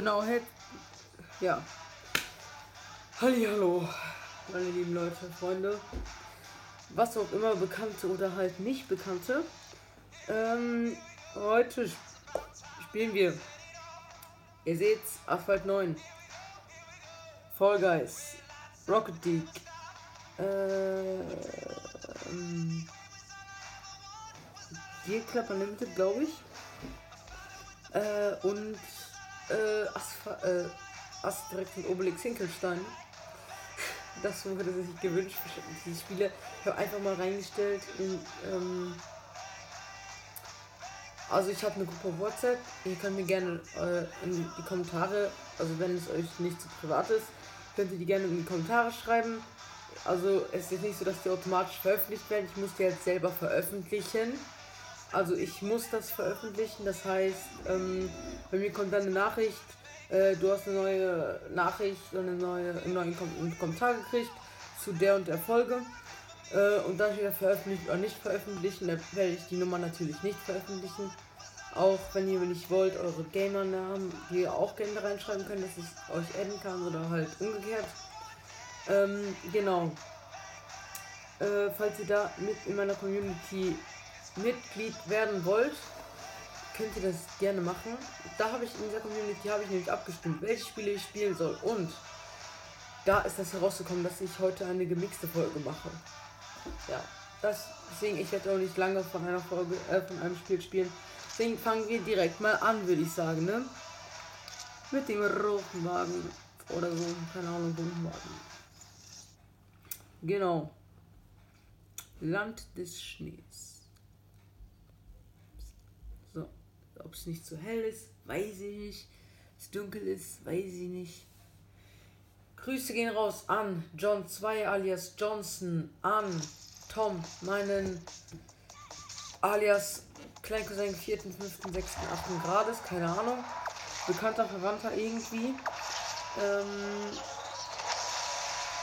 Genau, hey. Ja. Hallo, meine lieben Leute, Freunde. Was auch immer, Bekannte oder halt nicht Bekannte. Ähm, heute spielen wir. Ihr seht's, Asphalt 9. Fall Guys. Rocket League. Äh, ähm, Gear Unlimited, glaube ich. Äh, und äh, Aspha äh, Asterix und Obelix Hinkelstein. Das wurde sich gewünscht, die Spiele. Ich habe einfach mal reingestellt in. Ähm, also ich habe eine Gruppe WhatsApp. Ihr könnt mir gerne äh, in die Kommentare, also wenn es euch nicht zu privat ist, könnt ihr die gerne in die Kommentare schreiben. Also es ist nicht so, dass die automatisch veröffentlicht werden. Ich muss die jetzt selber veröffentlichen. Also ich muss das veröffentlichen. Das heißt, ähm, bei mir kommt dann eine Nachricht, äh, du hast eine neue Nachricht, eine neue, einen neuen Kom Kommentar gekriegt zu der und der Folge. Äh, und da steht veröffentlicht oder nicht veröffentlichen, da werde ich die Nummer natürlich nicht veröffentlichen. Auch wenn ihr nicht wollt, eure Gamer-Namen, die ihr auch gerne reinschreiben könnt, dass ich euch adden kann oder halt umgekehrt. Ähm, genau. Äh, falls ihr da mit in meiner Community Mitglied werden wollt, könnt ihr das gerne machen. Da habe ich in dieser Community habe ich nämlich abgestimmt, welche Spiele ich spielen soll. Und da ist das herausgekommen, dass ich heute eine gemixte Folge mache. Ja, das, deswegen, ich werde auch nicht lange von einer Folge, äh, von einem Spiel spielen. Deswegen fangen wir direkt mal an, würde ich sagen, ne? Mit dem roten oder so, keine Ahnung, bunten. Genau. Land des Schnees. Ob es nicht zu hell ist, weiß ich nicht. Es dunkel ist, weiß ich nicht. Grüße gehen raus an John 2 alias Johnson, an Tom, meinen alias Kleincousin 4., 5., 6., 8. Grades, keine Ahnung. Bekannter Verwandter irgendwie. Ähm,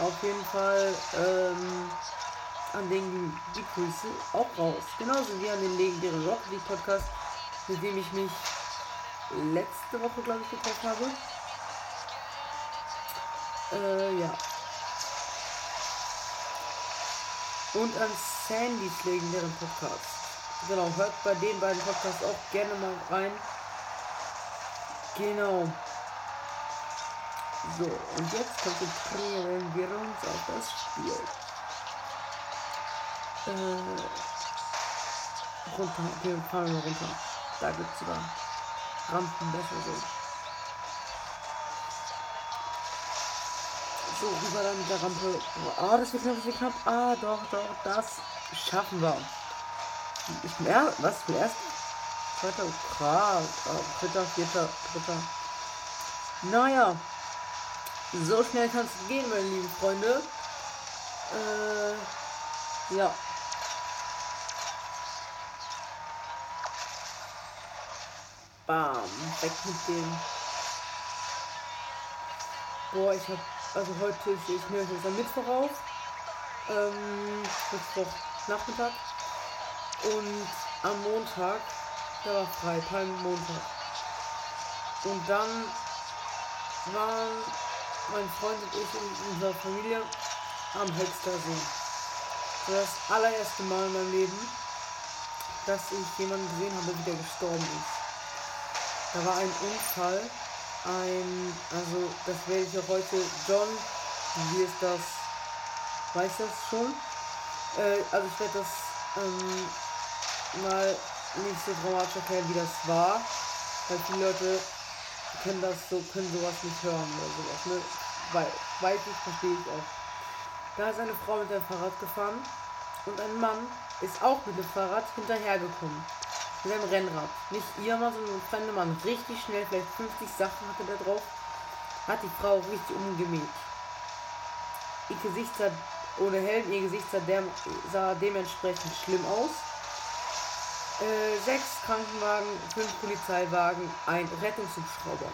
auf jeden Fall ähm, an den die Grüße auch raus. Genauso wie an den legendären Rock League Podcast mit dem ich mich letzte Woche, glaube ich, getroffen habe. Äh, ja. Und an Sandys legendären Podcast. Genau, hört bei den beiden Podcasts auch gerne mal rein. Genau. So, und jetzt konzentrieren wir uns auf das Spiel. Äh, runter, wir fahren mal runter. Da gibt es sogar Rampen besser so. So, rüber dann der Rampe. Ah, oh, das wird knapp, das wird knapp. Ah, doch, doch, das schaffen wir. Ich bin er, was, für erst? Zweiter, krass. Oh, dritter, vierter, dritter. Naja. So schnell kann es gehen, meine lieben Freunde. Äh, ja. Bam. Weg mit dem. Boah, ich hab. Also heute ist ich nehme jetzt am Mittwoch auf. Ähm, Mittwoch Nachmittag. Und am Montag, da war frei, Palmmontag. Und dann waren mein Freund und ich in unserer Familie am Hextersee. Das, allererste Mal in meinem Leben, dass ich jemanden gesehen habe, der gestorben ist. Da war ein Unfall. Ein, also das werde ich auch heute. John, wie ist das? Weiß das schon? Äh, also ich werde das ähm, mal nicht so dramatisch erklären, wie das war. Weil viele Leute können das so, können sowas nicht hören oder sowas, ne? Weil, weiß ich, verstehe ich auch. Da ist eine Frau mit dem Fahrrad gefahren und ein Mann ist auch mit dem Fahrrad hinterhergekommen mit einem Rennrad. Nicht ihr Mann, sondern ein fremder Mann. Richtig schnell, vielleicht 50 Sachen hatte der drauf. Hat die Frau richtig umgemäht. Ihr Gesicht sah ohne Helm, ihr Gesicht sah, der, sah dementsprechend schlimm aus. Äh, sechs Krankenwagen, fünf Polizeiwagen, ein Rettungshubschrauber.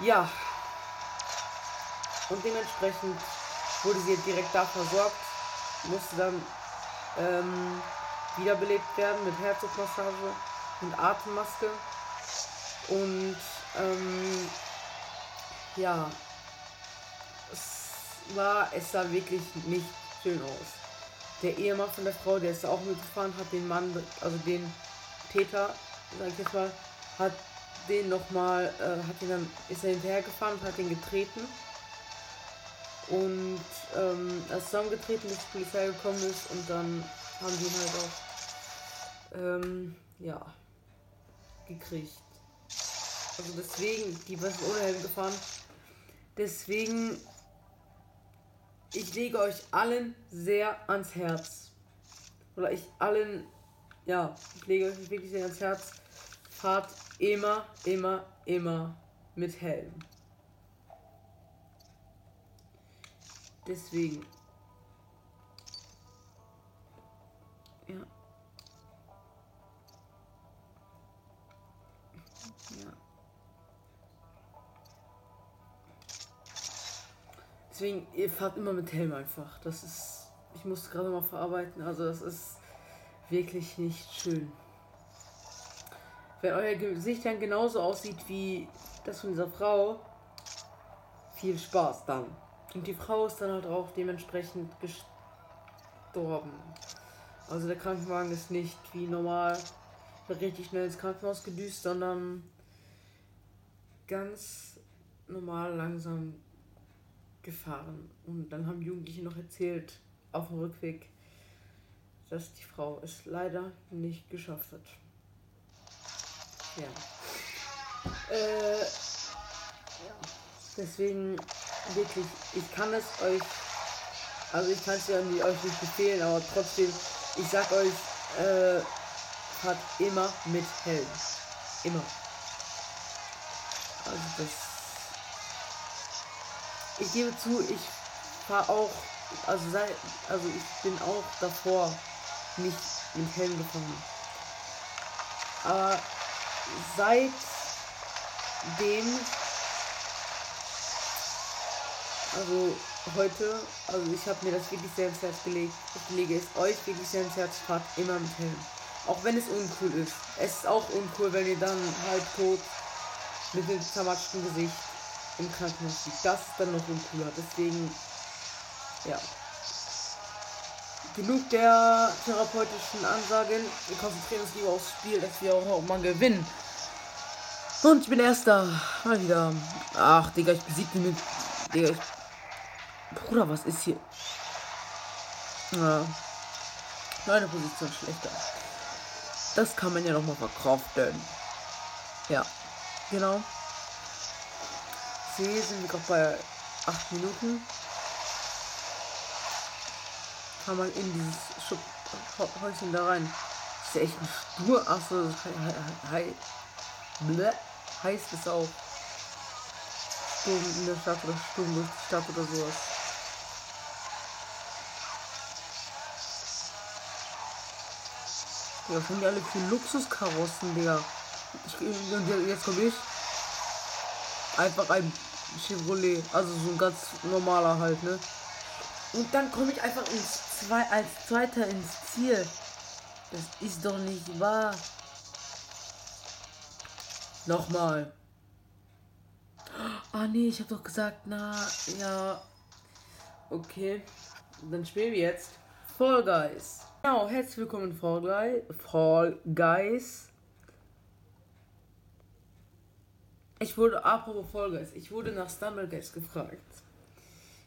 Ja. Und dementsprechend wurde sie direkt da versorgt, musste dann ähm, wiederbelebt werden mit Herzdruckmassage und Atemmaske. Und ähm, ja, es war, es sah wirklich nicht schön aus. Der Ehemann von der Frau, der ist auch mitgefahren, hat den Mann, also den Täter, sag ich jetzt mal, hat den nochmal, äh, hat ihn dann, ist er hinterhergefahren und hat ihn getreten. Und ähm, als zusammengetreten ist, die Polizei gekommen ist und dann haben die ihn halt auch, ähm, ja, gekriegt. Also deswegen, die was ohne Helm gefahren. Deswegen, ich lege euch allen sehr ans Herz. Oder ich allen, ja, ich lege euch wirklich sehr ans Herz. Fahrt immer, immer, immer mit Helm. Deswegen. Ja. Deswegen, ihr fahrt immer mit Helm einfach. Das ist. Ich musste gerade mal verarbeiten. Also, das ist wirklich nicht schön. Wenn euer Gesicht dann genauso aussieht wie das von dieser Frau, viel Spaß dann. Und die Frau ist dann halt auch dementsprechend gestorben. Also der Krankenwagen ist nicht wie normal richtig schnell ins Krankenhaus gedüst, sondern ganz normal langsam gefahren. Und dann haben Jugendliche noch erzählt, auf dem Rückweg, dass die Frau es leider nicht geschafft hat. Ja. Äh, ja. Deswegen wirklich, ich kann es euch, also ich kann es ja euch nicht befehlen, aber trotzdem, ich sag euch, äh, fahrt immer mit Helm. Immer. Also das. Ich gebe zu, ich fahre auch, also sei, also ich bin auch davor nicht mit Helm gefahren. Aber seitdem also heute, also ich habe mir das wirklich sehr ins Herz gelegt. Ich lege es euch wirklich sehr ins Herz, fahrt immer mit Helm. Auch wenn es uncool ist. Es ist auch uncool, wenn ihr dann halb tot mit dem zermatschten Gesicht im Krankenhaus liegt. Das ist dann noch uncooler. Deswegen, ja. Genug der therapeutischen Ansagen. Wir konzentrieren uns lieber aufs Spiel, dass wir auch mal gewinnen. Und ich bin erster. Mal wieder. Ach, Digga, ich besiege mit. Digga, ich Bruder, was ist hier? Ja. Meine Position schlechter. Das kann man ja noch mal verkraften. Ja, genau. Sind wir gerade bei 8 Minuten. Kann man in dieses Schub Häuschen da rein. Ist ja echt ein Stur. Achso, he he heißt es auch. Sturm in der Stadt oder Sturm durch die Stadt oder sowas. Ja, haben die alle für Luxuskarossen, Digga? Ich, jetzt komme ich. Einfach ein Chevrolet. Also so ein ganz normaler halt, ne? Und dann komme ich einfach ins zwei, als Zweiter ins Ziel. Das ist doch nicht wahr. Nochmal. Ah nee, ich habe doch gesagt, na ja. Okay. Dann spielen wir jetzt Fall Guys. Genau, herzlich willkommen Fall, Guy, Fall Guys. Ich wurde, apropos Fall ich wurde nach Stumbleguys gefragt.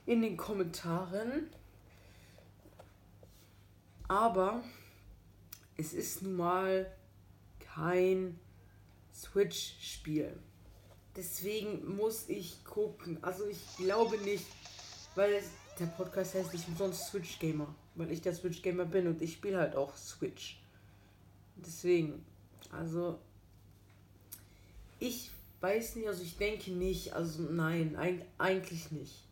In den Kommentaren. Aber es ist nun mal kein Switch-Spiel. Deswegen muss ich gucken. Also ich glaube nicht, weil der Podcast heißt nicht umsonst Switch Gamer weil ich der Switch-Gamer bin und ich spiele halt auch Switch. Deswegen, also ich weiß nicht, also ich denke nicht, also nein, eigentlich nicht.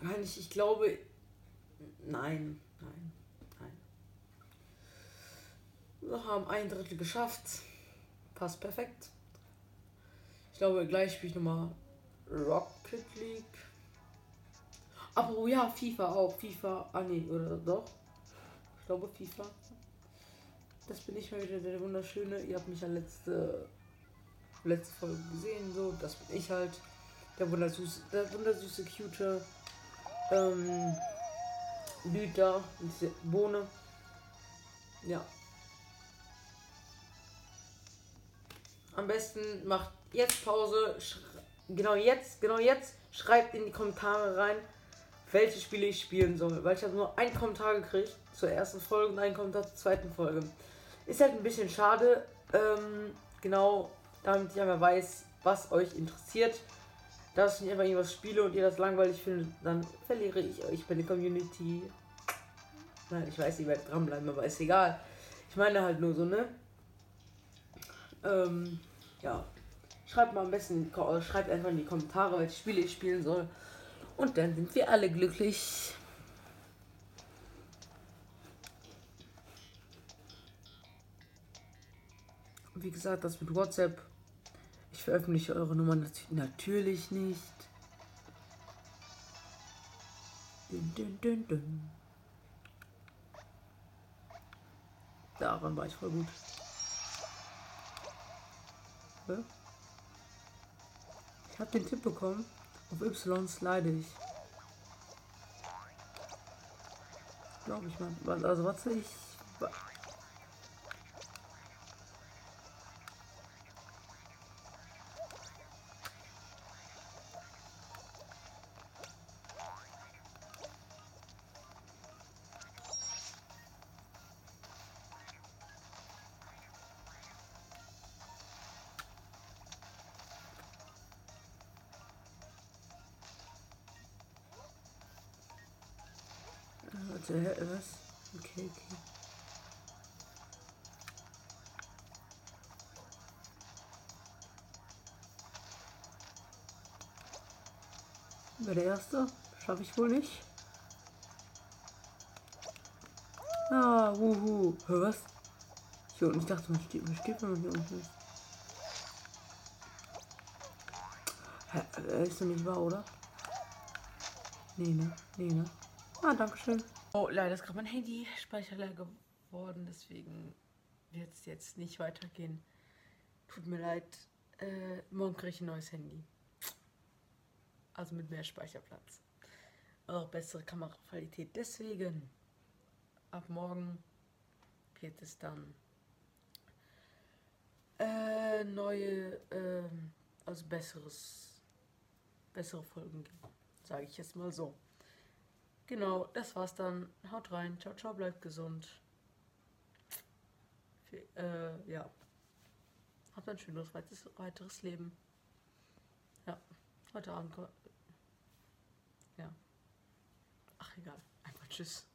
Eigentlich, ich glaube, nein, nein, nein. Wir haben ein Drittel geschafft. Passt perfekt. Ich glaube, gleich spiele ich nochmal Rocket League. Aber oh ja, FIFA auch. FIFA. Ah nee, oder doch? Ich glaube FIFA. das bin ich mal wieder der Wunderschöne. Ihr habt mich ja letzte, letzte Folge gesehen, so. Das bin ich halt. Der wundersüße, der wundersüße, cute ähm, Lüter, diese Bohne. Ja. Am besten macht jetzt Pause. Genau jetzt, genau jetzt. Schreibt in die Kommentare rein, welche Spiele ich spielen soll. Weil ich habe nur einen Kommentar gekriegt zur ersten Folge und einen Kommentar zur zweiten Folge. Ist halt ein bisschen schade. Ähm, genau, damit ich einmal weiß, was euch interessiert. Dass ich nicht einfach irgendwas spiele und ihr das langweilig findet, dann verliere ich euch bei der Community. Nein, ich weiß, ihr werdet dranbleiben, aber ist egal. Ich meine halt nur so, ne? Ähm, ja. Schreibt mal am besten, schreibt einfach in die Kommentare, welche Spiele ich spielen soll. Und dann sind wir alle glücklich. Wie gesagt, das mit WhatsApp. Ich veröffentliche eure Nummer natürlich nicht. Dün, dün, dün, dün. Daran war ich voll gut. Ich habe den Tipp bekommen. Auf Y slide ich. Glaube ich mal. Also was ich Warte, was? Okay, okay. Wer der Erste? Schaffe ich wohl nicht. Ah, wuhu. Hör was? Hier unten, ich dachte, man steht, man steht, wenn man hier unten ist. Hä, ist doch nicht wahr, oder? Nee, ne? Nee, ne? Ah, danke schön. Oh, leider ist gerade mein Handy speicherleer geworden, deswegen wird es jetzt nicht weitergehen. Tut mir leid, äh, morgen kriege ich ein neues Handy. Also mit mehr Speicherplatz. Auch bessere Kameraqualität. Deswegen, ab morgen wird es dann äh, neue, äh, also besseres, bessere Folgen geben. Sage ich jetzt mal so. Genau, das war's dann. Haut rein. Ciao, ciao, bleibt gesund. Äh, ja. Habt ein schönes weiteres Leben. Ja. Heute Abend. Ja. Ach, egal. Einfach tschüss.